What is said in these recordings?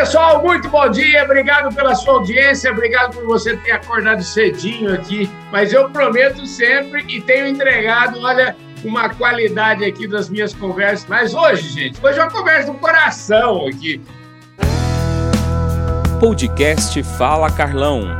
pessoal, muito bom dia. Obrigado pela sua audiência, obrigado por você ter acordado cedinho aqui. Mas eu prometo sempre e tenho entregado, olha, uma qualidade aqui das minhas conversas. Mas hoje, gente, hoje é uma conversa do coração aqui. Podcast Fala Carlão.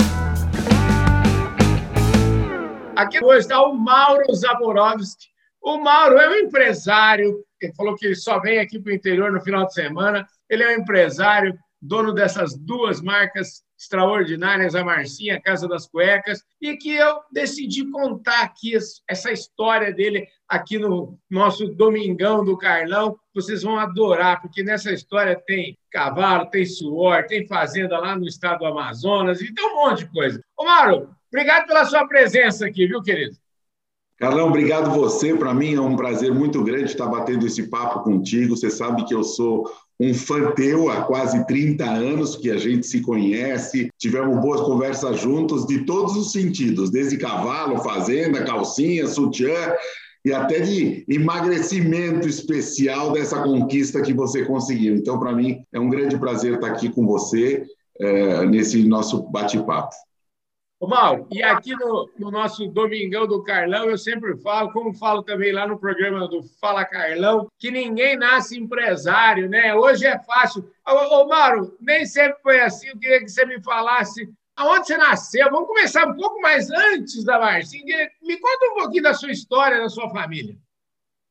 Aqui hoje está o Mauro Zaborowski. O Mauro é um empresário, ele falou que só vem aqui para o interior no final de semana. Ele é um empresário, dono dessas duas marcas extraordinárias, a Marcinha, a Casa das Cuecas, e que eu decidi contar aqui essa história dele aqui no nosso Domingão do Carlão. Vocês vão adorar, porque nessa história tem cavalo, tem suor, tem fazenda lá no estado do Amazonas, e tem um monte de coisa. Ô, Mauro, obrigado pela sua presença aqui, viu, querido? Carlão, obrigado você. Para mim é um prazer muito grande estar batendo esse papo contigo. Você sabe que eu sou um fã teu há quase 30 anos que a gente se conhece, tivemos boas conversas juntos de todos os sentidos, desde cavalo, fazenda, calcinha, sutiã e até de emagrecimento especial dessa conquista que você conseguiu. Então, para mim, é um grande prazer estar aqui com você é, nesse nosso bate-papo. Ô, Mauro, e aqui no, no, nosso Domingão do Carlão, eu sempre falo, como falo também lá no programa do Fala Carlão, que ninguém nasce empresário, né? Hoje é fácil. Ô, ô Mauro, nem sempre foi assim. Eu queria que você me falasse aonde você nasceu. Vamos começar um pouco mais antes da Marcinha. Me conta um pouquinho da sua história, da sua família.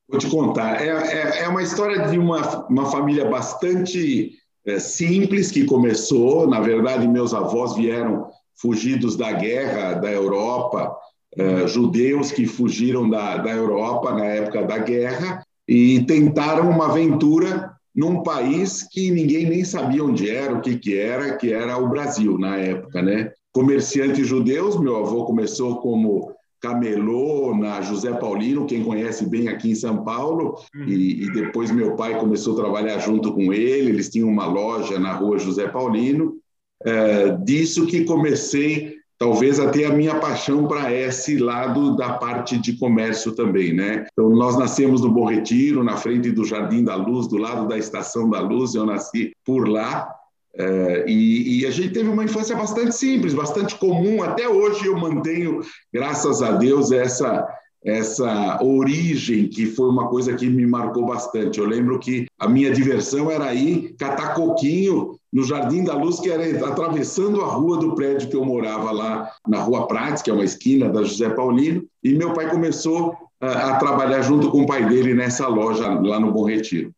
Vou te contar. É, é, é uma história de uma, uma família bastante é, simples que começou. Na verdade, meus avós vieram fugidos da guerra da Europa, uh, judeus que fugiram da, da Europa na época da guerra e tentaram uma aventura num país que ninguém nem sabia onde era, o que, que era, que era o Brasil na época, né? Comerciantes judeus, meu avô começou como camelô na José Paulino, quem conhece bem aqui em São Paulo, uhum. e, e, depois meu pai começou a trabalhar junto com ele, eles tinham uma loja na rua José Paulino, é, disso que comecei talvez até a minha paixão para esse lado da parte de comércio também, né? Então nós nascemos no Bom Retiro, na frente do Jardim da Luz, do lado da Estação da Luz, eu nasci por lá. É, e, e, a gente teve uma infância bastante simples, bastante comum. Até hoje eu mantenho, graças a Deus, essa essa origem que foi uma coisa que me marcou bastante. Eu lembro que a minha diversão era ir catar coquinho no Jardim da Luz, que era atravessando a rua do prédio que eu morava lá na Rua Prates, que é uma esquina da José Paulino, e meu pai começou a, ah, a trabalhar junto com o pai dele nessa loja lá no Bom Retiro.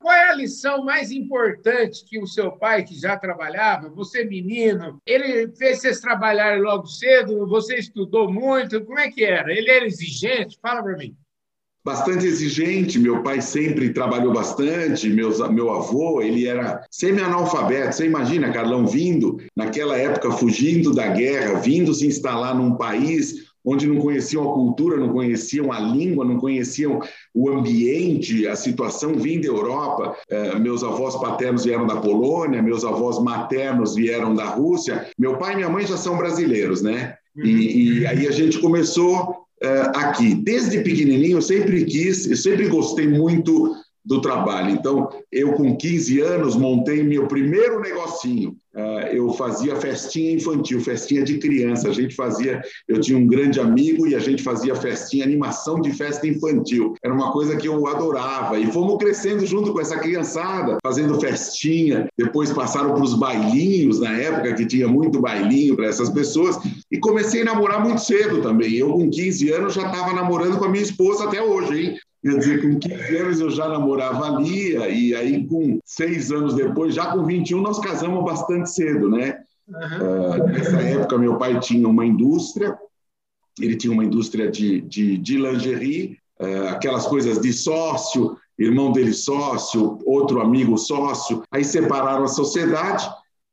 Qual é a lição mais importante que o seu pai, que já trabalhava, você menino, ele fez vocês trabalharem logo cedo? Você estudou muito? Como é que era? Ele era exigente? Fala para mim bastante exigente. Meu pai sempre trabalhou bastante. Meus, meu avô, ele era semi-analfabeto. Você imagina, Carlão, vindo, naquela época, fugindo da guerra, vindo se instalar num país onde não conheciam a cultura, não conheciam a língua, não conheciam o ambiente, a situação vindo da Europa. É, meus avós paternos vieram da Polônia, meus avós maternos vieram da Rússia. Meu pai e minha mãe já são brasileiros, né? E, e aí a gente começou aqui. Desde pequenininho eu sempre quis, eu sempre gostei muito do trabalho. Então, eu com 15 anos montei meu primeiro negocinho. Uh, eu fazia festinha infantil, festinha de criança. A gente fazia, eu tinha um grande amigo e a gente fazia festinha, animação de festa infantil. Era uma coisa que eu adorava. E fomos crescendo junto com essa criançada, fazendo festinha. Depois passaram para os bailinhos, na época que tinha muito bailinho para essas pessoas. E comecei a namorar muito cedo também. Eu, com 15 anos, já estava namorando com a minha esposa até hoje, hein? Quer dizer, com 15 anos eu já namorava a Lia, e aí com seis anos depois, já com 21, nós casamos bastante cedo, né? Uhum. Uh, nessa época, meu pai tinha uma indústria, ele tinha uma indústria de, de, de lingerie, uh, aquelas coisas de sócio, irmão dele sócio, outro amigo sócio, aí separaram a sociedade,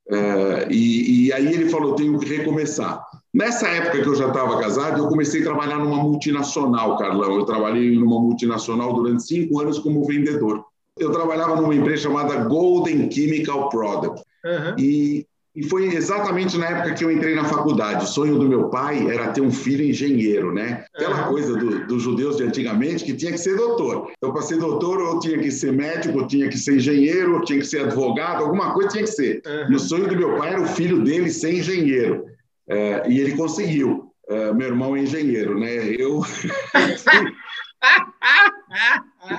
uh, e, e aí ele falou, tenho que recomeçar. Nessa época que eu já estava casado, eu comecei a trabalhar numa multinacional, Carlão. Eu trabalhei numa multinacional durante cinco anos como vendedor. Eu trabalhava numa empresa chamada Golden Chemical Product. Uhum. E E foi exatamente na época que eu entrei na faculdade. O sonho do meu pai era ter um filho engenheiro, né? Aquela coisa do, dos judeus de antigamente que tinha que ser doutor. Então, para ser doutor, eu tinha que ser médico, eu tinha que ser engenheiro, eu tinha que ser advogado, alguma coisa tinha que ser. Uhum. E o sonho do meu pai era o filho dele ser engenheiro. É, e ele conseguiu. É, meu irmão é engenheiro, né? Eu.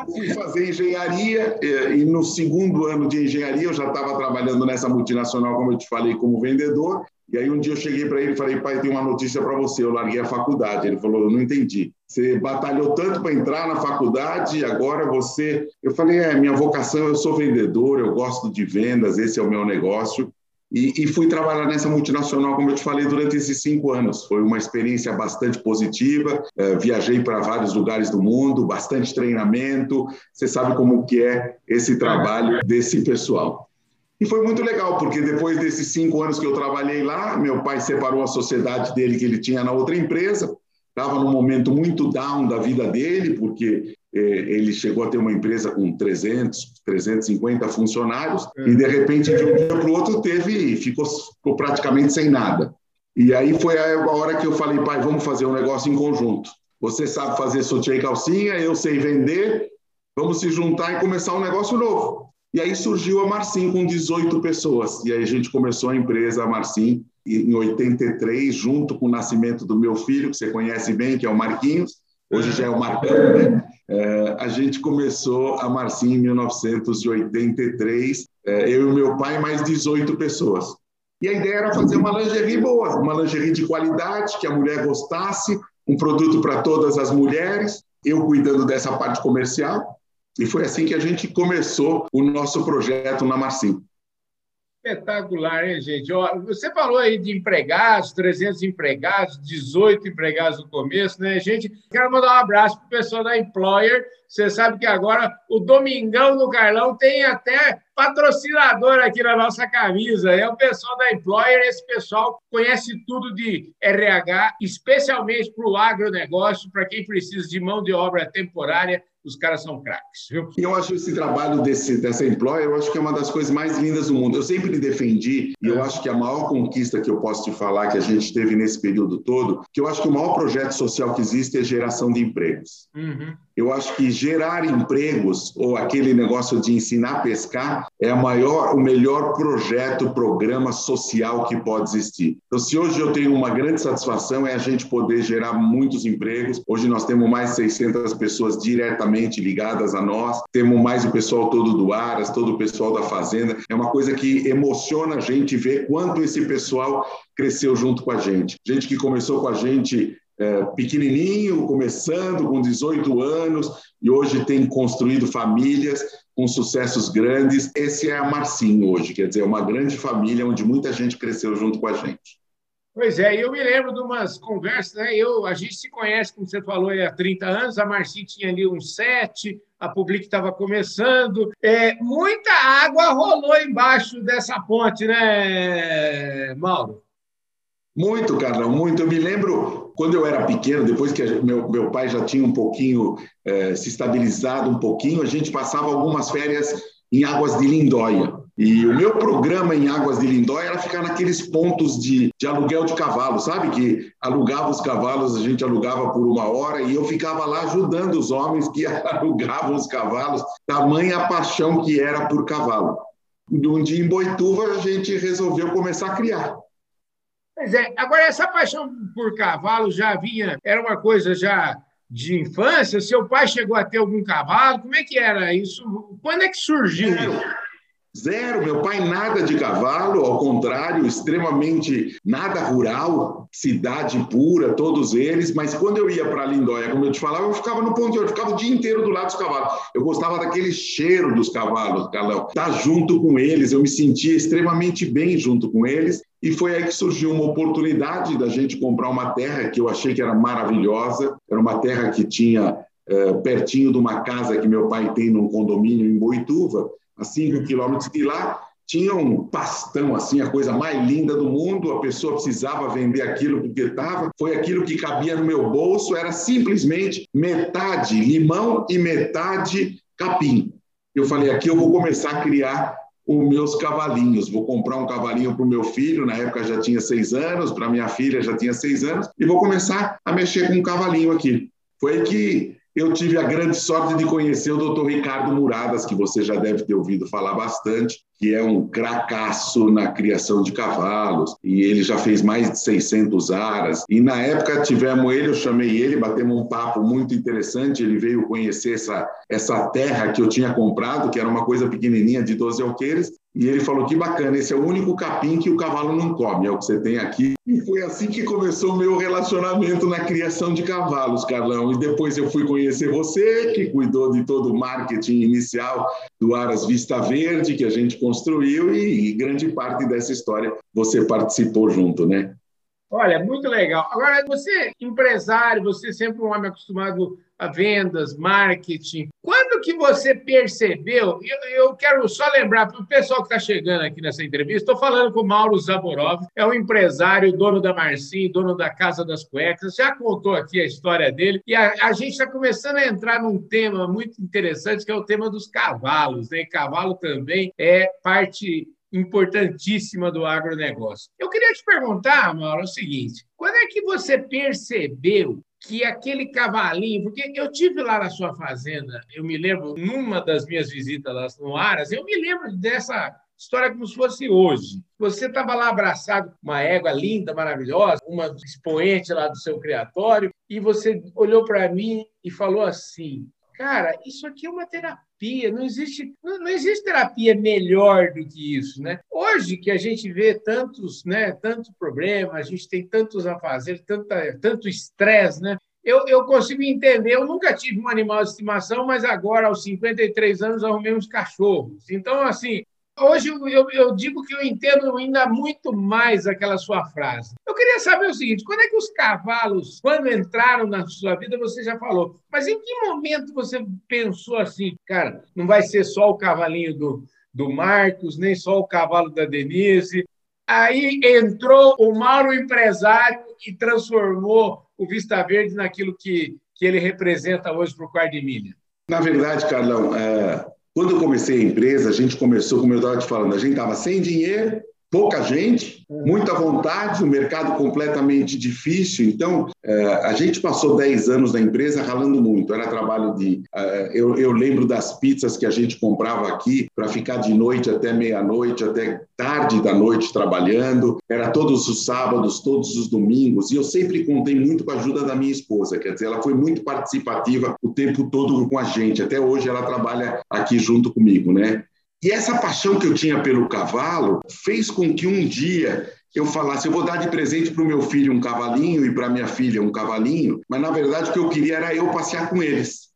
Fui fazer engenharia e no segundo ano de engenharia eu já estava trabalhando nessa multinacional, como eu te falei, como vendedor. E aí um dia eu cheguei para ele e falei, pai, tem uma notícia para você, eu larguei a faculdade. Ele falou, eu não entendi. Você batalhou tanto para entrar na faculdade e agora você... Eu falei, é, minha vocação, eu sou vendedor, eu gosto de vendas, esse é o meu negócio. E, e, fui trabalhar nessa multinacional, como eu te falei, durante esses cinco anos. Foi uma experiência bastante positiva. Uh, viajei para vários lugares do mundo, bastante treinamento. Você sabe como que é esse trabalho desse pessoal. E foi muito legal, porque depois desses cinco anos que eu trabalhei lá, meu pai separou a sociedade dele que ele tinha na outra empresa. Estava num momento muito down da vida dele, porque ele chegou a ter uma empresa com 300, 350 funcionários e de repente de um dia para o outro teve ficou, ficou praticamente sem nada. E aí foi a hora que eu falei, pai, vamos fazer um negócio em conjunto. Você sabe fazer sutiã e calcinha, eu sei vender, vamos se juntar e começar um negócio novo. E aí surgiu a Marcim com 18 pessoas. E aí a gente começou a empresa a Marcim em 83, junto com o nascimento do meu filho, que você conhece bem, que é o Marquinhos. Hoje já é o Marcão, né? É, a gente começou a Marcinha em 1983, é, eu e meu pai, mais 18 pessoas. E a ideia era fazer uma lingerie boa, uma lingerie de qualidade, que a mulher gostasse, um produto para todas as mulheres, eu cuidando dessa parte comercial. E foi assim que a gente começou o nosso projeto na Marcinha. Espetacular, hein, gente? Ó, você falou aí de empregados, 300 empregados, 18 empregados no começo, né, gente? Quero mandar um abraço para o pessoal da Employer. Você sabe que agora o Domingão do Carlão tem até patrocinador aqui na nossa camisa. É o pessoal da Employer. Esse pessoal conhece tudo de RH, especialmente para o agronegócio, para quem precisa de mão de obra temporária os caras são craques. Viu? Eu acho esse trabalho desse, dessa Employer, eu acho que é uma das coisas mais lindas do mundo. Eu sempre defendi, e eu acho que a maior conquista que eu posso te falar que a gente teve nesse período todo, que eu acho que o maior projeto social que existe é geração de empregos. Uhum. Eu acho que gerar empregos ou aquele negócio de ensinar a pescar é a maior, o melhor projeto, programa social que pode existir. Então, se hoje eu tenho uma grande satisfação é a gente poder gerar muitos empregos. Hoje nós temos mais de 600 pessoas diretamente ligadas a nós. Temos mais o pessoal todo do Aras, todo o pessoal da fazenda. É uma coisa que emociona a gente ver quanto esse pessoal cresceu junto com a gente. Gente que começou com a gente é, pequenininho, começando com 18 anos, e hoje tem construído famílias com sucessos grandes. Esse é a Marcinho hoje, quer dizer, é uma grande família onde muita gente cresceu junto com a gente. Pois é, eu me lembro de umas conversas, né? Eu, a gente se conhece, como você falou, há 30 anos, a Marcinho tinha ali uns sete, a Public estava começando. É, muita água rolou embaixo dessa ponte, né, Mauro? Muito, Carlão, muito. Eu me lembro quando eu era pequeno, depois que meu, meu pai já tinha um pouquinho eh, se estabilizado um pouquinho, a gente passava algumas férias em Águas de Lindóia. E o meu programa em Águas de Lindóia era ficar naqueles pontos de, de aluguel de cavalo, sabe? Que alugava os cavalos, a gente alugava por uma hora e eu ficava lá ajudando os homens que alugavam os cavalos, tamanha paixão que era por cavalo. Um dia em Boituva, a gente resolveu começar a criar. Pois é. Agora, essa paixão por cavalo já vinha, era uma coisa já de infância? Seu pai chegou a ter algum cavalo? Como é que era isso? Quando é que surgiu isso? Zero, meu pai nada de cavalo, ao contrário, extremamente nada rural, cidade pura, todos eles. Mas quando eu ia para Lindóia, como eu te falava, eu ficava no ponto, eu ficava o dia inteiro do lado dos cavalos. Eu gostava daquele cheiro dos cavalos, Carlão. Estar tá junto com eles, eu me sentia extremamente bem junto com eles. E foi aí que surgiu uma oportunidade da gente comprar uma terra que eu achei que era maravilhosa. Era uma terra que tinha é, pertinho de uma casa que meu pai tem num condomínio em Boituva a 5 quilômetros de lá, tinha um pastão, assim, a coisa mais linda do mundo, a pessoa precisava vender aquilo porque estava, foi aquilo que cabia no meu bolso, era simplesmente metade limão e metade capim. Eu falei, aqui eu vou começar a criar os meus cavalinhos. Vou comprar um cavalinho para o meu filho, na época já tinha seis anos, para minha filha já tinha seis anos, e vou começar a mexer com um cavalinho aqui. Foi que eu tive a grande sorte de conhecer o Dr. Ricardo Muradas, que você já deve ter ouvido falar bastante, que é um cracaço na criação de cavalos, e ele já fez mais de 600 aras. E na época tivemos ele, eu chamei ele, batemos um papo muito interessante, ele veio conhecer essa, essa terra que eu tinha comprado, que era uma coisa pequenininha de 12 alqueires, e ele falou que bacana, esse é o único capim que o cavalo não come, é o que você tem aqui. E foi assim que começou o meu relacionamento na criação de cavalos, Carlão. E depois eu fui conhecer você, que cuidou de todo o marketing inicial do Aras Vista Verde, que a gente construiu, e, e grande parte dessa história você participou junto, né? Olha, muito legal. Agora, você, empresário, você é sempre um homem acostumado a vendas, marketing. Quando que você percebeu? Eu, eu quero só lembrar para o pessoal que está chegando aqui nessa entrevista, estou falando com o Mauro Zaborov, é um empresário, dono da Marcinho, dono da Casa das Cuecas, já contou aqui a história dele, e a, a gente está começando a entrar num tema muito interessante, que é o tema dos cavalos. Né? Cavalo também é parte importantíssima do agronegócio. Eu queria te perguntar, Mauro, o seguinte: quando é que você percebeu que aquele cavalinho, porque eu tive lá na sua fazenda, eu me lembro, numa das minhas visitas lá no Aras, eu me lembro dessa história como se fosse hoje. Você estava lá abraçado com uma égua linda, maravilhosa, uma expoente lá do seu criatório, e você olhou para mim e falou assim: Cara, isso aqui é uma terapia, não existe, não, existe terapia melhor do que isso, né? Hoje que a gente vê tantos, né, tanto problema, a gente tem tantos a fazer, tanta, tanto estresse, né? Eu, eu consigo entender, eu nunca tive um animal de estimação, mas agora, aos 53 anos, arrumei uns cachorros. Então, assim, Hoje eu, eu, digo que eu entendo ainda muito mais aquela sua frase. Eu queria saber o seguinte: quando é que os cavalos, quando entraram na sua vida, você já falou, mas em que momento você pensou assim, cara, não vai ser só o cavalinho do, do Marcos, nem só o cavalo da Denise? Aí entrou o Mauro empresário e transformou o Vista Verde naquilo que, que ele representa hoje para o quarto de milha. Na verdade, Carlão, é, quando eu comecei a empresa, a gente começou, como eu estava te falando, a gente estava sem dinheiro, pouca gente, muita vontade, o um mercado completamente difícil. Então, é, a gente passou 10 anos na empresa ralando muito. Era trabalho de. É, eu, eu lembro das pizzas que a gente comprava aqui para ficar de noite até meia-noite, até tarde da noite trabalhando. Era todos os sábados, todos os domingos. E eu sempre contei muito com a ajuda da minha esposa. Quer dizer, ela foi muito participativa o tempo todo com a gente. Até hoje ela trabalha aqui junto comigo, né? E essa paixão que eu tinha pelo cavalo fez com que um dia eu falasse: eu vou dar de presente para o meu filho um cavalinho e para minha filha um cavalinho, mas na verdade o que eu queria era eu passear com eles.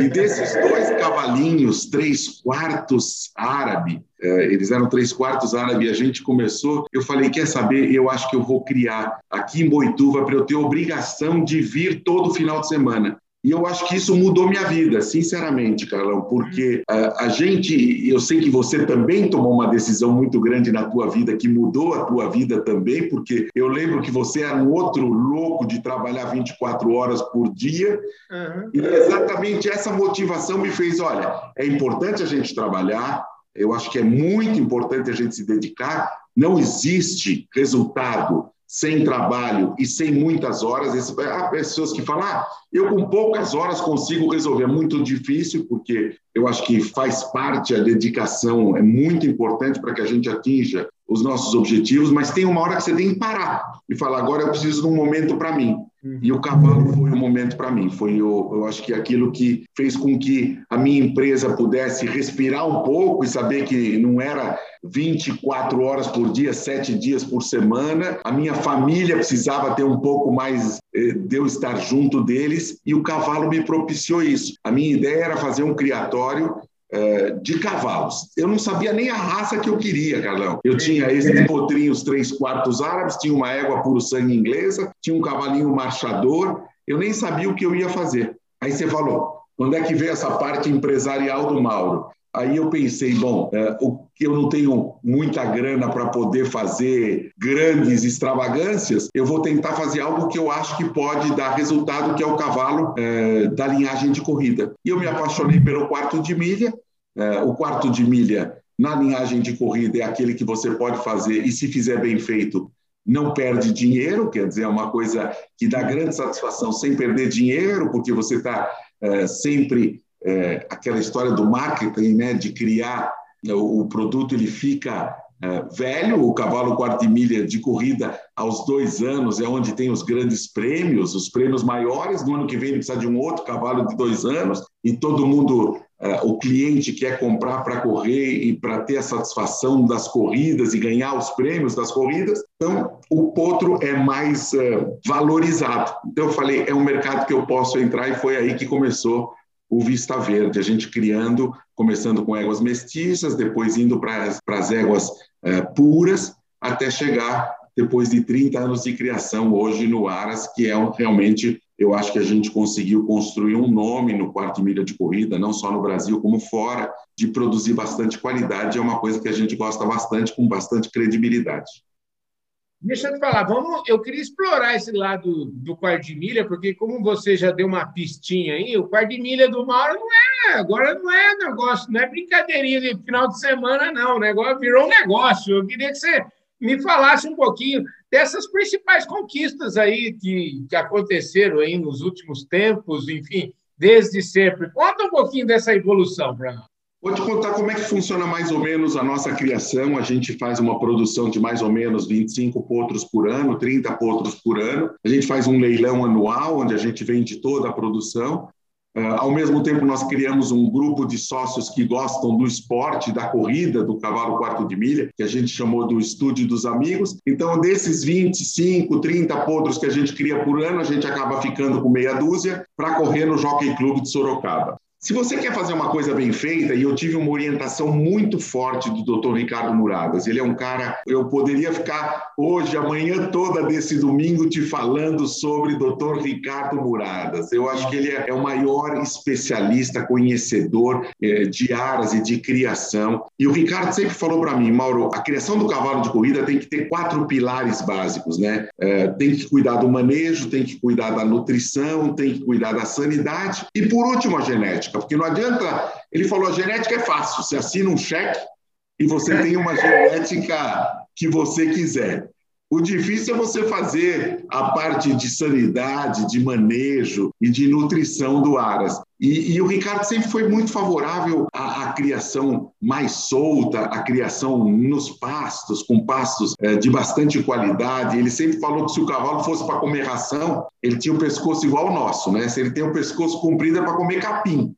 E desses dois cavalinhos, três quartos árabe, eh, eles eram três quartos árabe, e a gente começou. Eu falei: quer saber? Eu acho que eu vou criar aqui em Boituva para eu ter obrigação de vir todo final de semana. E eu acho que isso mudou minha vida, sinceramente, Carlão, porque a, a, gente, eu sei que você também tomou uma decisão muito grande na tua vida, que mudou a tua vida também, porque eu lembro que você era um outro louco de trabalhar 24 horas por dia, uhum. e exatamente essa motivação me fez, olha, é importante a gente trabalhar, eu acho que é muito importante a gente se dedicar, não existe resultado sem trabalho e sem muitas horas. Há pessoas que falam, ah, eu com poucas horas consigo resolver. É muito difícil, porque eu acho que faz parte, a dedicação é muito importante para que a gente atinja os nossos objetivos, mas tem uma hora que você tem que parar e falar, agora eu preciso de um momento para mim. E o cavalo foi o momento para mim. Foi, eu, eu acho que aquilo que fez com que a minha empresa pudesse respirar um pouco e saber que não era 24 horas por dia, sete dias por semana. A minha família precisava ter um pouco mais eh, de eu estar junto deles e o cavalo me propiciou isso. A minha ideia era fazer um criatório de cavalos. Eu não sabia nem a raça que eu queria, Carlão. Eu tinha esses potrinhos três quartos árabes, tinha uma égua puro sangue inglesa, tinha um cavalinho marchador. Eu nem sabia o que eu ia fazer. Aí você falou, quando é que veio essa parte empresarial do Mauro? Aí eu pensei, bom, é, o eu não tenho muita grana para poder fazer grandes extravagâncias, eu vou tentar fazer algo que eu acho que pode dar resultado, que é o cavalo é, da linhagem de corrida. E eu me apaixonei pelo quarto de milha. É, o quarto de milha na linhagem de corrida é aquele que você pode fazer e, se fizer bem feito, não perde dinheiro, quer dizer, é uma coisa que dá grande satisfação sem perder dinheiro, porque você está é, sempre é, aquela história do marketing, né, de criar o, o produto, ele fica é, velho, o cavalo quarto de milha de corrida aos dois anos é onde tem os grandes prêmios, os prêmios maiores. No ano que vem ele precisa de um outro cavalo de dois anos e todo mundo, é, o cliente quer comprar para correr e para ter a satisfação das corridas e ganhar os prêmios das corridas. Então, o potro é mais é, valorizado. Então, eu falei, é um mercado que eu posso entrar e foi aí que começou o Vista Verde, a gente criando, começando com éguas mestiças, depois indo para as éguas é, puras, até chegar, depois de 30 anos de criação, hoje no Aras, que é realmente, eu acho que a gente conseguiu construir um nome no quarto milha de corrida, não só no Brasil, como fora, de produzir bastante qualidade, é uma coisa que a gente gosta bastante, com bastante credibilidade. Deixa eu te falar, vamos, eu queria explorar esse lado do quarto de milha, porque como você já deu uma pistinha aí, o quarto de milha do Mauro não é, agora não é negócio, não é brincadeirinha de final de semana, não, o negócio virou um negócio. Eu queria que você me falasse um pouquinho dessas principais conquistas aí que, que aconteceram aí nos últimos tempos, enfim, desde sempre. Conta um pouquinho dessa evolução para nós. Vou te contar como é que funciona mais ou menos a nossa criação. A gente faz uma produção de mais ou menos 25 potros por ano, 30 potros por ano. A gente faz um leilão anual, onde a gente vende toda a produção. Uh, ao mesmo tempo, nós criamos um grupo de sócios que gostam do esporte, da corrida, do cavalo quarto de milha, que a gente chamou do Estúdio dos Amigos. Então, desses 25, 30 potros que a gente cria por ano, a gente acaba ficando com meia dúzia para correr no Jockey Club de Sorocaba. Se você quer fazer uma coisa bem feita, e eu tive uma orientação muito forte do Dr. Ricardo Muradas, ele é um cara, eu poderia ficar hoje, amanhã toda desse domingo te falando sobre Dr. Ricardo Muradas. Eu acho que ele é o maior especialista, conhecedor é, de aras e de criação. E o Ricardo sempre falou para mim, Mauro, a criação do cavalo de corrida tem que ter quatro pilares básicos, né? É, tem que cuidar do manejo, tem que cuidar da nutrição, tem que cuidar da sanidade e, por último, a genética genética, porque não adianta. Ele falou: a genética é fácil, você assina um cheque e você tem uma genética que você quiser. O difícil é você fazer a parte de sanidade, de manejo e de nutrição do Aras. E, e o Ricardo sempre foi muito favorável à, à, criação mais solta, à criação nos pastos, com pastos é, de bastante qualidade. Ele sempre falou que se o cavalo fosse para comer ração, ele tinha o pescoço igual ao nosso, né? Se ele tem o pescoço comprido é para comer capim.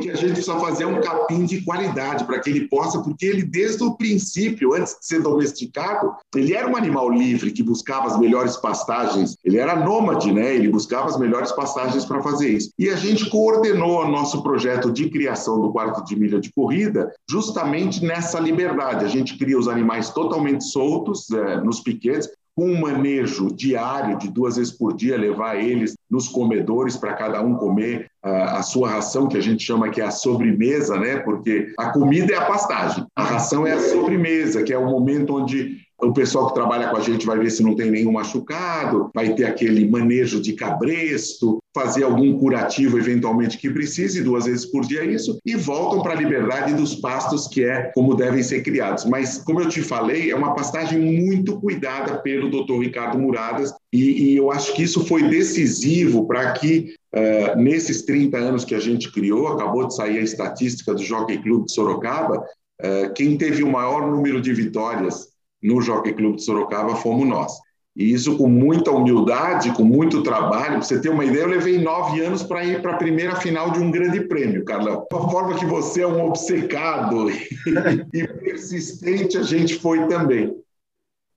Que a gente precisa fazer um capim de qualidade para que ele possa, porque ele desde o princípio, antes de ser domesticado, ele era um animal livre que buscava as melhores pastagens. Ele era nômade, né? Ele buscava as melhores pastagens para fazer isso. E a gente coordenou nosso projeto de criação do quarto de milha de corrida justamente nessa liberdade. A gente cria os animais totalmente soltos é, nos piquetes com um manejo diário de duas vezes por dia, levar eles nos comedores para cada um comer a, a, sua ração, que a gente chama que é a sobremesa, né? Porque a comida é a pastagem, a ração é a sobremesa, que é o momento onde o pessoal que trabalha com a gente vai ver se não tem nenhum machucado, vai ter aquele manejo de cabresto, fazer algum curativo eventualmente que precise, duas vezes por dia isso, e voltam para a liberdade dos pastos, que é como devem ser criados. Mas, como eu te falei, é uma pastagem muito cuidada pelo Dr. Ricardo Muradas, e, e eu acho que isso foi decisivo para que, uh, nesses 30 anos que a gente criou, acabou de sair a estatística do Jockey Club de Sorocaba, uh, quem teve o maior número de vitórias no Jockey Club de Sorocaba fomos nós. E isso com muita humildade, com muito trabalho. Para você ter uma ideia, eu levei nove anos para ir para a primeira final de um grande prêmio, Carlão. A forma que você é um obcecado e persistente, a gente foi também.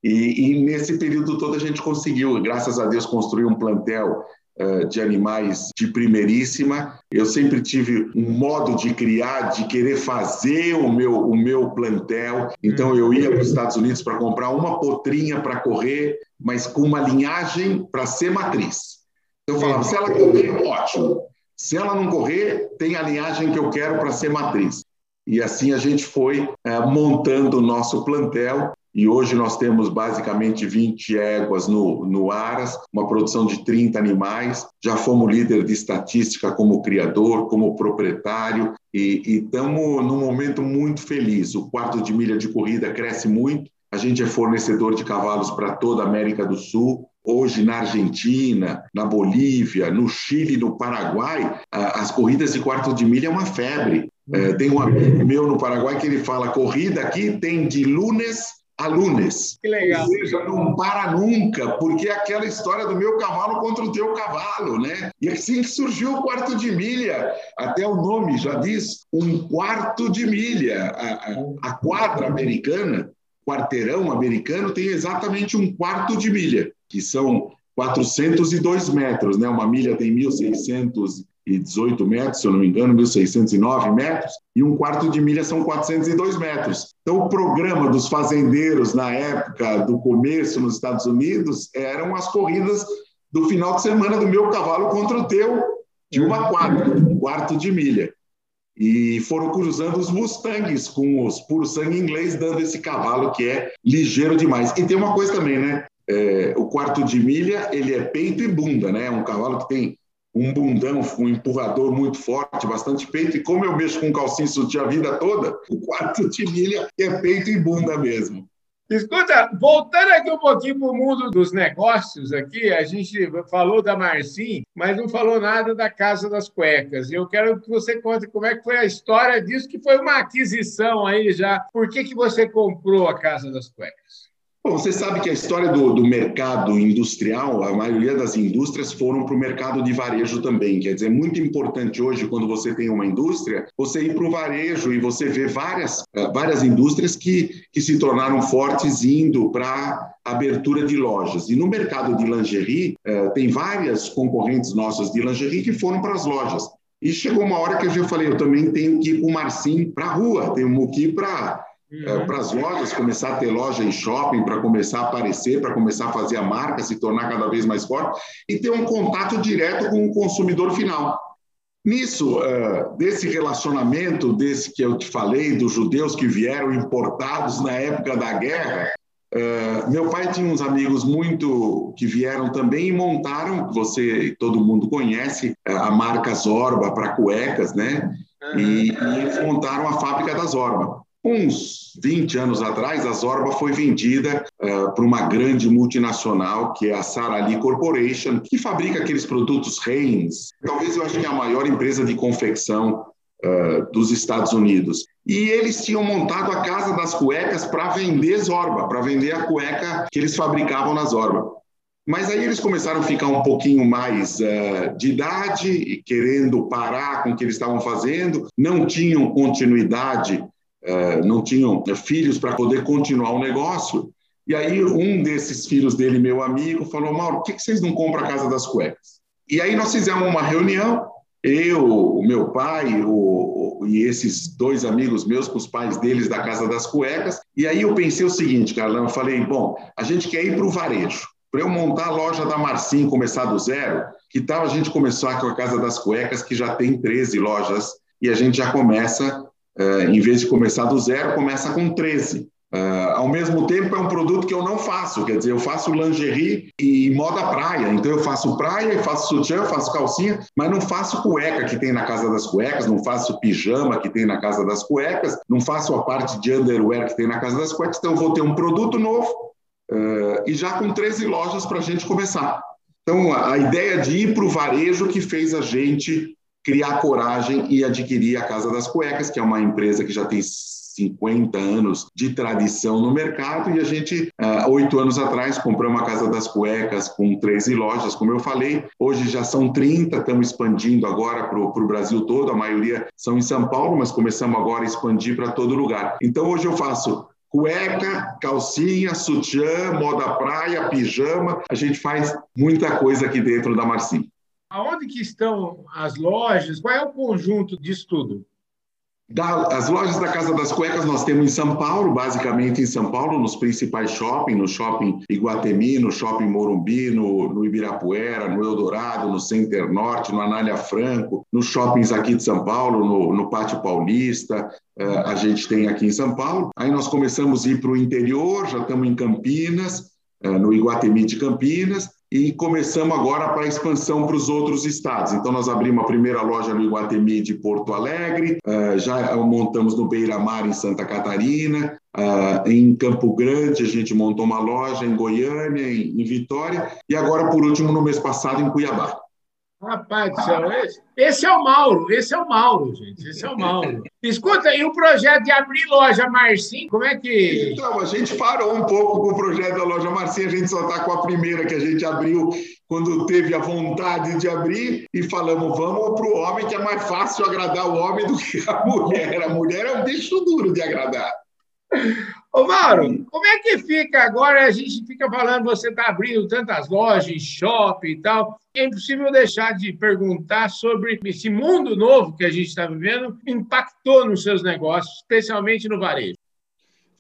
E, e, nesse período todo a gente conseguiu, graças a Deus, construir um plantel uh, de animais de primeiríssima. Eu sempre tive um modo de criar, de querer fazer o meu, o meu plantel. Então eu ia para os Estados Unidos para comprar uma potrinha para correr, mas com uma linhagem para ser matriz. Eu falava, se ela correr, ótimo. Se ela não correr, tem a linhagem que eu quero para ser matriz. E assim a gente foi uh, montando o nosso plantel e hoje nós temos basicamente 20 éguas no, no Aras, uma produção de 30 animais. Já fomos líder de estatística como criador, como proprietário, e estamos num momento muito feliz. O quarto de milha de corrida cresce muito. A gente é fornecedor de cavalos para toda a América do Sul. Hoje, na Argentina, na Bolívia, no Chile, no Paraguai, as corridas de quarto de milha é uma febre. É, tem um amigo meu no Paraguai que ele fala: corrida aqui tem de lunes alunos. Que legal. Ou seja, não para nunca, porque é aquela história do meu cavalo contra o teu cavalo, né? E assim que surgiu o quarto de milha, até o nome já diz, um quarto de milha. A, a, a quadra americana, quarteirão americano, tem exatamente um quarto de milha, que são 402 metros, né? Uma milha tem 1.600 1.618 metros, se eu não me engano, 1.609 metros, e um quarto de milha são 402 metros. Então, o programa dos fazendeiros na época do começo nos Estados Unidos eram as corridas do final de semana do meu cavalo contra o teu, de uma quadra, um quarto de milha. E foram cruzando os Mustangs com os puro sangue inglês, dando esse cavalo que é ligeiro demais. E tem uma coisa também, né? É, o quarto de milha, ele é peito e bunda, né? É um cavalo que tem um bundão, um empurrador muito forte, bastante peito, e como eu mexo com calcinha sutiã a vida toda, o quarto de milha é peito e bunda mesmo. Escuta, voltando aqui um pouquinho para o mundo dos negócios aqui, a gente falou da Marcim, mas não falou nada da Casa das Cuecas. Eu quero que você conte como é que foi a história disso, que foi uma aquisição aí já. Por que, que você comprou a Casa das Cuecas? Bom, você sabe que a história do, do mercado industrial, a maioria das indústrias foram para o mercado de varejo também. Quer dizer, é muito importante hoje, quando você tem uma indústria, você ir para o varejo e você vê várias, eh, várias indústrias que, que se tornaram fortes indo para abertura de lojas. E no mercado de lingerie, eh, tem várias concorrentes nossas de lingerie que foram para as lojas. E chegou uma hora que eu já falei, eu também tenho que ir com o Marcinho para a rua, tenho que ir para é, uhum. para as lojas, começar a ter loja em shopping, para começar a aparecer, para começar a fazer a marca se tornar cada vez mais forte e ter um contato direto com o consumidor final. Nisso, uh, desse relacionamento, desse que eu te falei, dos judeus que vieram importados na época da guerra, uh, meu pai tinha uns amigos muito que vieram também e montaram, você todo mundo conhece, a marca Zorba para cuecas, né? Uhum. E, e eles montaram a fábrica da Zorba. Uns 20 anos atrás, a Zorba foi vendida uh, para uma grande multinacional, que é a Sara Lee Corporation, que fabrica aqueles produtos Reins. Talvez eu acho que é a maior empresa de confecção uh, dos Estados Unidos. E eles tinham montado a Casa das Cuecas para vender Zorba, para vender a cueca que eles fabricavam na Zorba. Mas aí eles começaram a ficar um pouquinho mais uh, de idade, querendo parar com o que eles estavam fazendo, não tinham continuidade não tinham é, filhos para poder continuar o negócio. E aí um desses filhos dele, meu amigo, falou, Mauro, por que, que vocês não compram a Casa das Cuecas? E aí nós fizemos uma reunião, eu, o meu pai o, o, e esses dois amigos meus com os pais deles da Casa das Cuecas. E aí eu pensei o seguinte, Carlão, eu falei, bom, a gente quer ir para o varejo. Para eu montar a loja da Marcinho, começar do zero, que tal a gente começar com a Casa das Cuecas, que já tem 13 lojas, e a gente já começa em vez de começar do zero, começa com 13. Uh, é, ao mesmo tempo, é um produto que eu não faço, quer dizer, eu faço lingerie e moda praia. Então, eu faço praia, faço sutiã, faço calcinha, mas não faço cueca que tem na casa das cuecas, não faço pijama que tem na casa das cuecas, não faço a parte de underwear que tem na casa das cuecas. Então, eu vou ter um produto novo uh, e já com 13 lojas para a gente começar. Então, a, a ideia de ir para o varejo que fez a gente criar coragem e adquirir a Casa das Cuecas, que é uma empresa que já tem 50 anos de tradição no mercado e a gente, ah, oito anos atrás, comprou uma Casa das Cuecas com 13 lojas, como eu falei. Hoje já são 30, estamos expandindo agora para o Brasil todo, a maioria são em São Paulo, mas começamos agora a expandir para todo lugar. Então hoje eu faço cueca, calcinha, sutiã, moda praia, pijama, a gente faz muita coisa aqui dentro da Marcinha. Aonde que estão as lojas? Qual é o conjunto disso tudo? Da, as lojas da Casa das Cuecas nós temos em São Paulo, basicamente em São Paulo, nos principais shoppings, no shopping Iguatemi, no shopping Morumbi, no, no Ibirapuera, no Eldorado, no Center Norte, no Anália Franco, nos shoppings aqui de São Paulo, no, no Pátio Paulista, uh, a gente tem aqui em São Paulo. Aí nós começamos a ir para o interior, já estamos em Campinas, uh, no Iguatemi de Campinas, e começamos agora para a expansão para os outros estados. Então, nós abrimos a primeira loja no Iguatemi de Porto Alegre, uh, já montamos no Beira Mar, em Santa Catarina, uh, em Campo Grande, a gente montou uma loja em Goiânia, em Vitória, e agora, por último, no mês passado, em Cuiabá. Rapaz do céu, esse, esse, é o Mauro, esse é o Mauro, gente, esse é o Mauro. Escuta, e o projeto de abrir loja Marcinho, como é que. Então, a gente parou um pouco com o projeto da loja Marcinho, a gente só está com a primeira que a gente abriu quando teve a vontade de abrir e falamos, vamos para o homem, que é mais fácil agradar o homem do que a mulher. A mulher é um bicho duro de agradar. Ô, Mauro, como é que fica agora? A gente fica falando, você está abrindo tantas lojas, shopping e tal. É impossível deixar de perguntar sobre esse mundo novo que a gente está vivendo, impactou nos seus negócios, especialmente no varejo.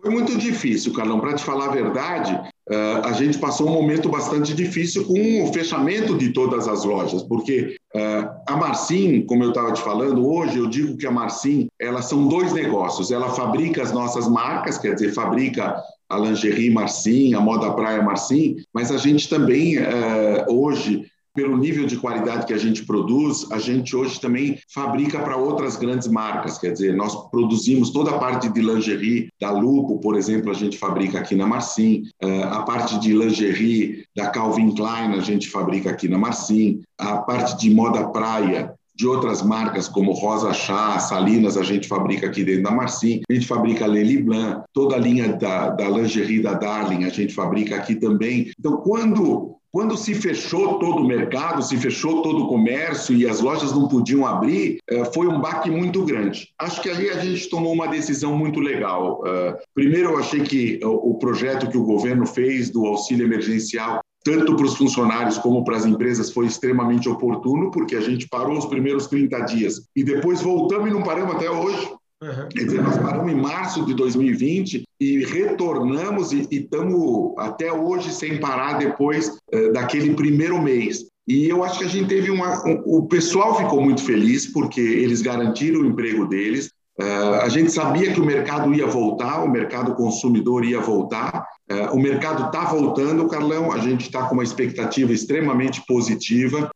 Foi muito difícil, Carlão. Para te falar a verdade, Uh, a gente passou um momento bastante difícil com o fechamento de todas as lojas, porque uh, a Marcin, como eu estava te falando, hoje eu digo que a Marcin, elas são dois negócios. Ela fabrica as nossas marcas, quer dizer, fabrica a lingerie Marcin, a moda praia Marcin, mas a gente também, uh, hoje, pelo nível de qualidade que a gente produz, a gente hoje também fabrica para outras grandes marcas. Quer dizer, nós produzimos toda a parte de lingerie da Lupo, por exemplo, a gente fabrica aqui na Marcin. Eh, a parte de lingerie da Calvin Klein, a gente fabrica aqui na Marcin. A parte de moda praia, de outras marcas como Rosa Chá, Salinas, a gente fabrica aqui dentro da Marcin, a gente fabrica Lely Blanc, toda a linha da, da lingerie da Darling a gente fabrica aqui também. Então, quando quando se fechou todo o mercado, se fechou todo o comércio e as lojas não podiam abrir, eh, foi um baque muito grande. Acho que ali a gente tomou uma decisão muito legal. Eh, primeiro, eu achei que o projeto que o governo fez do auxílio emergencial tanto para os funcionários como para as empresas, foi extremamente oportuno, porque a gente parou os primeiros 30 dias e depois voltamos e não paramos até hoje. Uhum. Quer dizer, nós paramos em março de 2020 e retornamos e estamos até hoje sem parar depois uh, daquele primeiro mês. E eu acho que a gente teve uma. Um, o pessoal ficou muito feliz porque eles garantiram o emprego deles. Uh, a gente sabia que o mercado ia voltar, o mercado consumidor ia voltar. Uh, o mercado está voltando, Carlão. A gente está com uma expectativa extremamente positiva.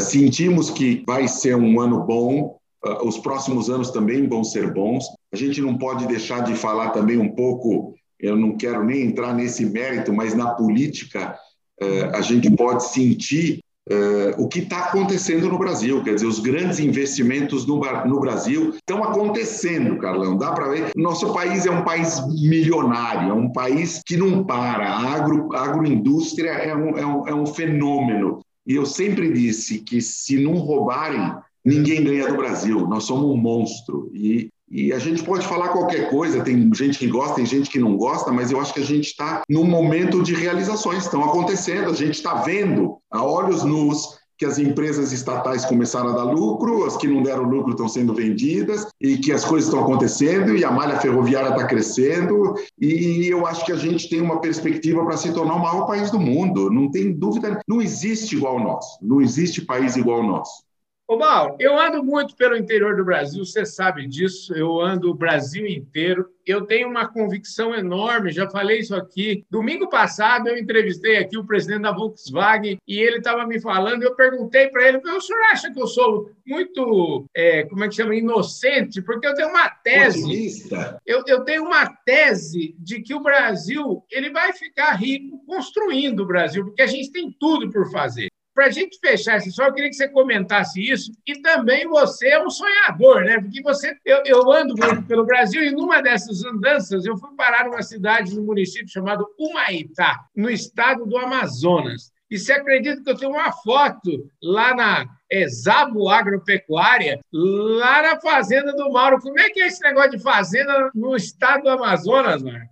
sentimos que vai ser um ano bom, Uh, os próximos anos também vão ser bons. A gente não pode deixar de falar também um pouco, eu não quero nem entrar nesse mérito, mas na política uh, a gente pode sentir uh, o que está acontecendo no Brasil. Quer dizer, os grandes investimentos no, no Brasil estão acontecendo, Carlão. Dá para ver. Nosso país é um país milionário, é um país que não para. A, agro, agroindústria é um, é, um, é um fenômeno. E eu sempre disse que se não roubarem ninguém ganha do Brasil, nós somos um monstro. E, e a gente pode falar qualquer coisa, tem gente que gosta, tem gente que não gosta, mas eu acho que a gente está num momento de realizações, estão acontecendo, a gente está vendo a olhos nus que as empresas estatais começaram a dar lucro, as que não deram lucro estão sendo vendidas e que as coisas estão acontecendo e a malha ferroviária está crescendo e eu acho que a gente tem uma perspectiva para se tornar o maior país do mundo. Não tem dúvida, não existe igual ao nosso, não existe país igual ao nosso. Ô, Mauro, eu ando muito pelo interior do Brasil, você sabe disso, eu ando o Brasil inteiro. Eu tenho uma convicção enorme, já falei isso aqui. Domingo passado eu entrevistei aqui o presidente da Volkswagen e ele estava me falando, eu perguntei para ele, o senhor acha que eu sou muito, é, como é que chama, inocente? Porque eu tenho uma tese, eu, eu tenho uma tese de que o Brasil ele vai ficar rico construindo o Brasil, porque a gente tem tudo por fazer. Para a gente fechar esse só, eu queria que você comentasse isso. E também você é um sonhador, né? Porque você, eu, eu ando muito pelo Brasil e numa dessas andanças eu fui parar numa cidade, no município chamado Humaitá, no estado do Amazonas. E você acredita que eu tenho uma foto lá na é, Zabo Agropecuária, lá na fazenda do Mauro? Como é que é esse negócio de fazenda no estado do Amazonas, Marco?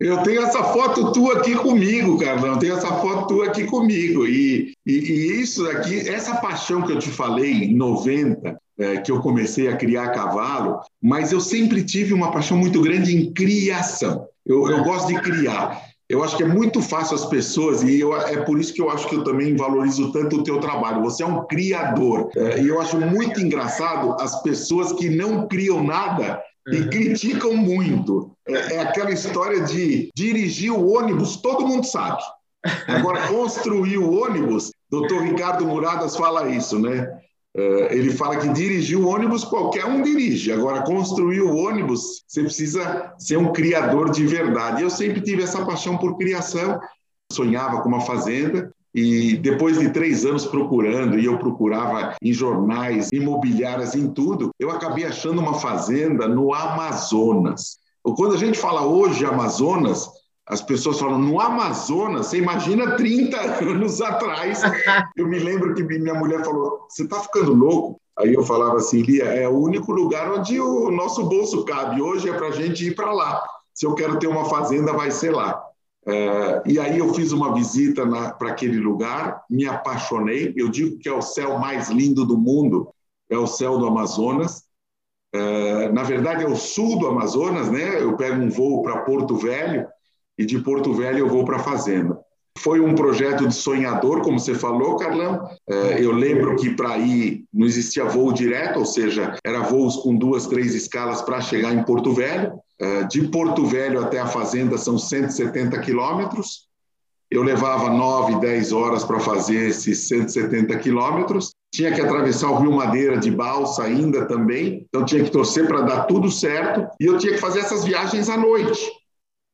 Eu tenho essa foto tua aqui comigo, Carlão. Tenho essa foto tua aqui comigo. E, e, e isso aqui, essa paixão que eu te falei em 90, é, que eu comecei a criar cavalo, mas eu sempre tive uma paixão muito grande em criação. Eu, eu gosto de criar. Eu acho que é muito fácil as pessoas, e eu, é por isso que eu acho que eu também valorizo tanto o teu trabalho. Você é um criador. É, e eu acho muito engraçado as pessoas que não criam nada e é. criticam muito. É, é, aquela história de dirigir o ônibus, todo mundo sabe. Agora, construir o ônibus, doutor Ricardo Muradas fala isso, né? É, ele fala que dirigir o ônibus qualquer um dirige. Agora, construir o ônibus, você precisa ser um criador de verdade. Eu sempre tive essa paixão por criação. Sonhava com uma fazenda e depois de três anos procurando, e eu procurava em jornais, imobiliárias, em tudo, eu acabei achando uma fazenda no Amazonas. Quando a gente fala hoje Amazonas, as pessoas falam, no Amazonas, você imagina 30 anos atrás. Eu me lembro que minha mulher falou, você está ficando louco? Aí eu falava assim, Lia, é o único lugar onde o nosso bolso cabe. Hoje é para a gente ir para lá. Se eu quero ter uma fazenda, vai ser lá. É, e aí eu fiz uma visita para aquele lugar, me apaixonei. Eu digo que é o céu mais lindo do mundo, é o céu do Amazonas. É, na verdade, é o sul do Amazonas, né? Eu pego um voo para Porto Velho e de Porto Velho eu vou para a fazenda. Foi um projeto de sonhador, como você falou, Carlão. É, eu lembro que para ir não existia voo direto, ou seja, era voos com duas, três escalas para chegar em Porto Velho. É, de Porto Velho até a fazenda são 170 quilômetros. Eu levava 9, 10 horas para fazer esses 170 quilômetros. Tinha que atravessar o Rio Madeira de balsa ainda também, então tinha que torcer para dar tudo certo. E eu tinha que fazer essas viagens à noite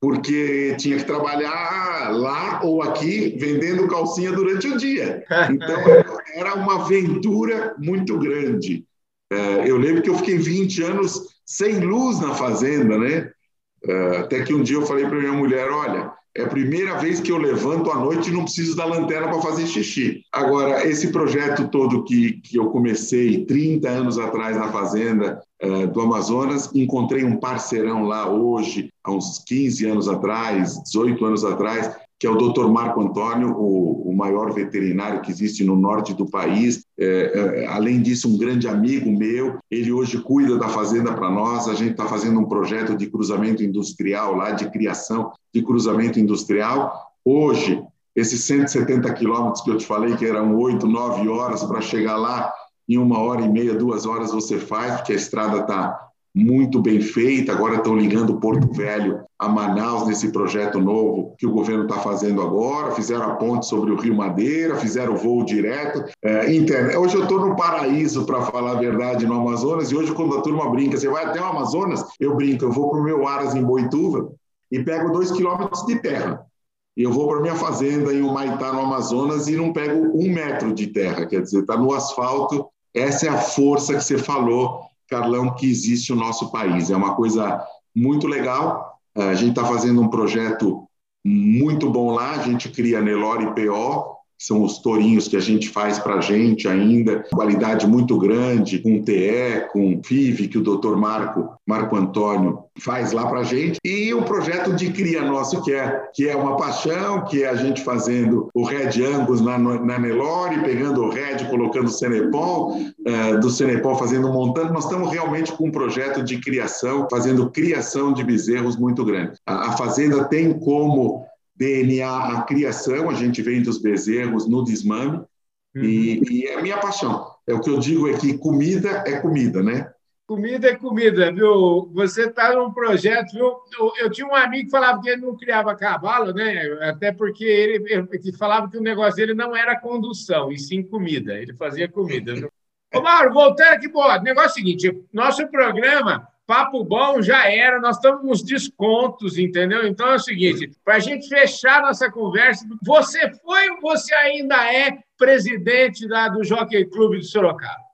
porque tinha que trabalhar lá ou aqui vendendo calcinha durante o dia. Então, era uma aventura muito grande. É, eu lembro que eu fiquei 20 anos sem luz na fazenda, né? É, até que um dia eu falei para minha mulher: olha, é a primeira vez que eu levanto à noite e não preciso da lanterna para fazer xixi. Agora, esse projeto todo que, que eu comecei 30 anos atrás na fazenda uh, do Amazonas, encontrei um parceirão lá hoje, há uns 15 anos atrás, 18 anos atrás, que é o Dr. Marco Antônio, o, o, maior veterinário que existe no norte do país. É, é, além disso, um grande amigo meu. Ele hoje cuida da fazenda para nós. A gente está fazendo um projeto de cruzamento industrial lá, de criação de cruzamento industrial. Hoje, esses 170 quilômetros que eu te falei, que eram 8, 9 horas para chegar lá, em uma hora e meia, duas horas você faz, porque a estrada está muito bem feita. Agora estão ligando Porto Velho a Manaus nesse projeto novo que o governo está fazendo agora. Fizeram a ponte sobre o Rio Madeira, fizeram o voo direto. É. Hoje eu estou no paraíso, para falar a verdade, no Amazonas. E hoje, quando a turma brinca, você vai até o Amazonas? Eu brinco, eu vou para o meu Aras em Boituva e pego dois quilômetros de terra. E eu vou para minha fazenda em Humaitá, no Amazonas, e não pego um metro de terra. Quer dizer, está no asfalto. Essa é a força que você falou Carlão, que existe o nosso país. É uma coisa muito legal. A gente está fazendo um projeto muito bom lá. A gente cria Nelore PO, são os tourinhos que a gente faz para a gente ainda, qualidade muito grande, com TE, com FIV, que o doutor Marco, Marco Antônio faz lá para a gente, e o projeto de cria nosso, que é, que é uma paixão, que é a gente fazendo o Red Angus na, na Nelore, pegando o Red, colocando o Cenepol, uh, do Cenepol fazendo montando, nós estamos realmente com um projeto de criação, fazendo criação de bezerros muito grande. a, a Fazenda tem como DNA, a criação, a gente vem dos bezerros no desmame, uhum. e, e, é a minha paixão. É o que eu digo é que comida é comida, né? Comida é comida, viu? Você está num projeto, viu? Eu, eu, tinha um amigo que falava que ele não criava cavalo, né? Até porque ele, ele falava que o negócio dele não era condução, e sim comida. Ele fazia comida. Viu? Ô, Mauro, voltando aqui, pô, o negócio é o seguinte: nosso programa papo bom já era, nós estamos nos descontos, entendeu? Então é o seguinte, para a gente fechar nossa conversa, você foi ou você ainda é presidente da, do Jockey Clube de Sorocaba?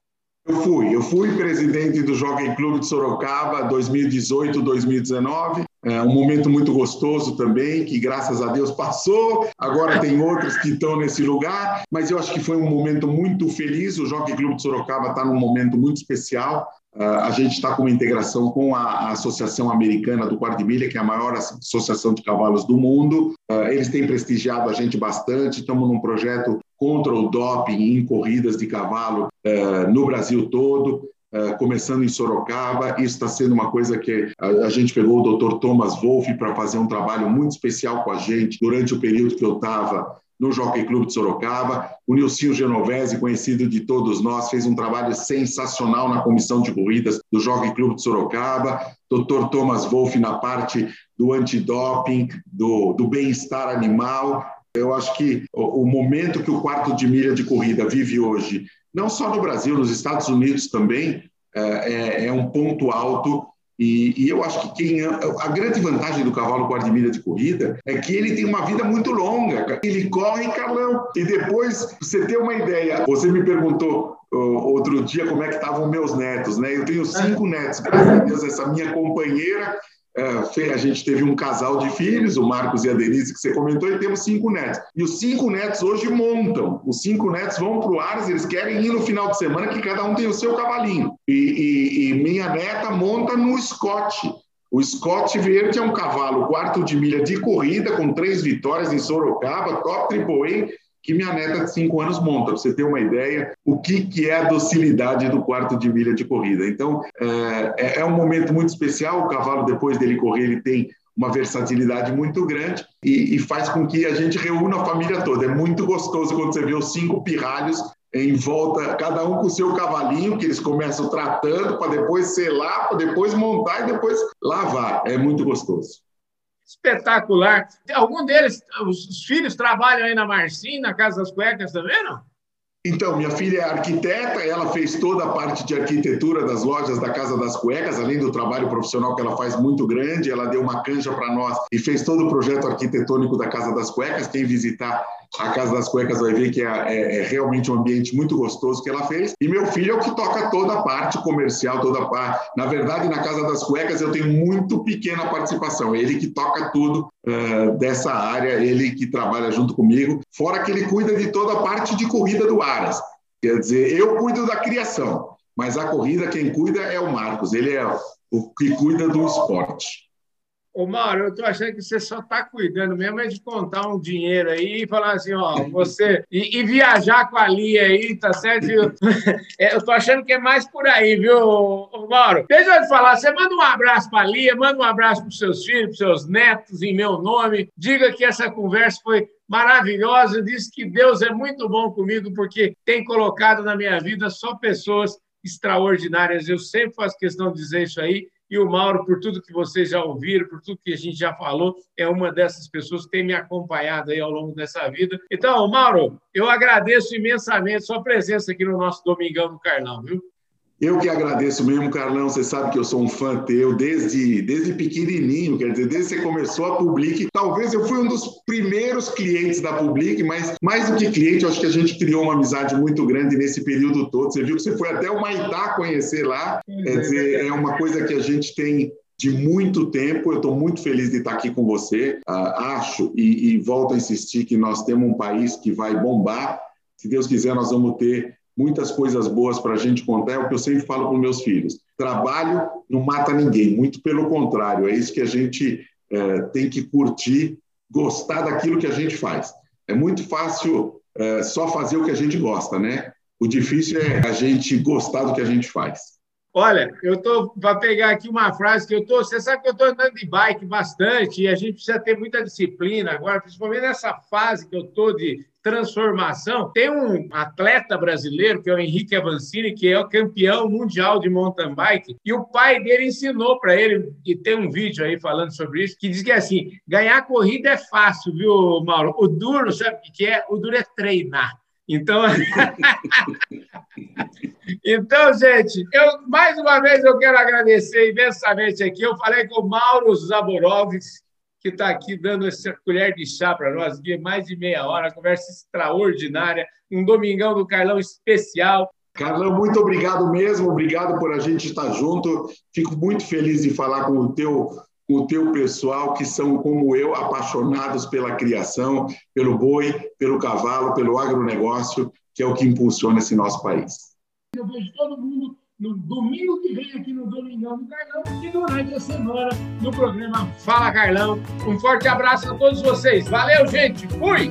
Eu fui, eu fui presidente do Jockey Clube de Sorocaba 2018, 2019. É um momento muito gostoso também, que graças a Deus passou. Agora tem outros que estão nesse lugar, mas eu acho que foi um momento muito feliz. O Jockey Clube de Sorocaba está num momento muito especial. Uh, a gente está com uma integração com a, Associação Americana do Quarto de Milha, que é a maior associação de cavalos do mundo. Uh, eles têm prestigiado a gente bastante. Estamos num projeto contra o doping em corridas de cavalo uh, no Brasil todo. começando em Sorocaba, isso está sendo uma coisa que a, a gente pegou o Dr. Thomas Wolff para fazer um trabalho muito especial com a gente durante o período que eu estava no Jockey Clube de Sorocaba. O Nilcinho Genovese, conhecido de todos nós, fez um trabalho sensacional na comissão de corridas do Jockey Clube de Sorocaba. Dr. Thomas Wolff na parte do antidoping, do, do bem-estar animal. Eu acho que o, o momento que o quarto de milha de corrida vive hoje, não só no Brasil, nos Estados Unidos também, é, é, é um ponto alto e, e, eu acho que quem a grande vantagem do cavalo guarda-milha de corrida é que ele tem uma vida muito longa. Ele corre, Carlão, e depois você ter uma ideia. Você me perguntou outro dia como é que estavam meus netos, né? Eu tenho cinco netos, graças a Deus, essa minha companheira a gente teve um casal de filhos, o Marcos e a Denise, que você comentou, e temos cinco netos. E os cinco netos hoje montam. Os cinco netos vão para o Ares, eles querem ir no final de semana, que cada um tem o seu cavalinho. E, e, e minha neta monta no Scott. O Scott Verde é um cavalo quarto de milha de corrida, com três vitórias em Sorocaba, top triple A, que minha neta de cinco anos monta, para você ter uma ideia o que, que é a docilidade do quarto de milha de corrida. Então, é, é um momento muito especial, o cavalo, depois dele correr, ele tem uma versatilidade muito grande e, e, faz com que a gente reúna a família toda. É muito gostoso quando você vê os cinco pirralhos em volta, cada um com o seu cavalinho, que eles começam tratando para depois selar, para depois montar e depois lavar. É muito gostoso espetacular. Algum deles, os filhos trabalham aí na Marcinha, na Casa das Cuecas também, não? Então, minha filha é arquiteta, ela fez toda a parte de arquitetura das lojas da Casa das Cuecas, além do trabalho profissional que ela faz muito grande, ela deu uma canja para nós e fez todo o projeto arquitetônico da Casa das Cuecas. Quem visitar a Casa das Cuecas vai ver que é, é, é, realmente um ambiente muito gostoso que ela fez. E meu filho é o que toca toda a parte comercial, toda a parte. Na verdade, na Casa das Cuecas eu tenho muito pequena participação. Ele que toca tudo uh, dessa área, ele que trabalha junto comigo. Fora que ele cuida de toda a parte de corrida do Aras. Quer dizer, eu cuido da criação, mas a corrida quem cuida é o Marcos. Ele é o que cuida do esporte. Ô, Mauro, eu estou achando que você só está cuidando mesmo é de contar um dinheiro aí e falar assim, ó, você. E, e viajar com a Lia aí, tá certo? Eu, é, estou achando que é mais por aí, viu, ô, Mauro? Deixa eu te falar, você manda um abraço para a Lia, manda um abraço para os seus filhos, para seus netos, em meu nome. Diga que essa conversa foi maravilhosa. Diz que Deus é muito bom comigo, porque tem colocado na minha vida só pessoas extraordinárias. Eu sempre faço questão de dizer isso aí e o Mauro, por tudo que vocês já ouviram, por tudo que a gente já falou, é uma dessas pessoas que tem me acompanhado aí ao longo dessa vida. Então, Mauro, eu agradeço imensamente sua presença aqui no nosso Domingão do Carlão, viu? Eu que agradeço mesmo, Carlão. Você sabe que eu sou um fã teu desde, desde pequenininho, quer dizer, desde que você começou a Public. Talvez eu fui um dos primeiros clientes da Public, mas mais do que cliente, eu acho que a gente criou uma amizade muito grande nesse período todo. Você viu que você foi até o Maitá conhecer lá. Quer dizer, é uma coisa que a gente tem de muito tempo. Eu estou muito feliz de estar aqui com você. Uh, acho e, e volto a insistir que nós temos um país que vai bombar. Se Deus quiser, nós vamos ter muitas coisas boas para a gente contar. É o que eu sempre falo para meus filhos. Trabalho não mata ninguém, muito pelo contrário. É isso que a gente é, tem que curtir, gostar daquilo que a gente faz. É muito fácil é, só fazer o que a gente gosta, né? O difícil é a gente gostar do que a gente faz. Olha, eu estou para pegar aqui uma frase que eu estou. Você sabe que eu estou andando de bike bastante e a gente precisa ter muita disciplina agora, principalmente nessa fase que eu estou de transformação. Tem um atleta brasileiro, que é o Henrique Avancini, que é o campeão mundial de mountain bike, e o pai dele ensinou para ele, e tem um vídeo aí falando sobre isso, que diz que é assim: ganhar corrida é fácil, viu, Mauro? O duro, sabe o que é? O duro é treinar. Então, então, gente, eu mais uma vez eu quero agradecer imensamente aqui. Eu falei com o Mauro Zaborovski, que está aqui dando essa colher de chá para nós, de mais de meia hora, conversa extraordinária, um domingão do Carlão especial. Carlão, muito obrigado mesmo, obrigado por a gente estar junto. Fico muito feliz de falar com o teu o teu pessoal que são como eu apaixonados pela criação, pelo boi, pelo cavalo, pelo agronegócio, que é o que impulsiona esse nosso país. Eu vejo todo mundo no domingo que vem aqui no Domingão do Carlão e durante a semana no programa Fala Carlão. Um forte abraço a todos vocês. Valeu, gente. Fui!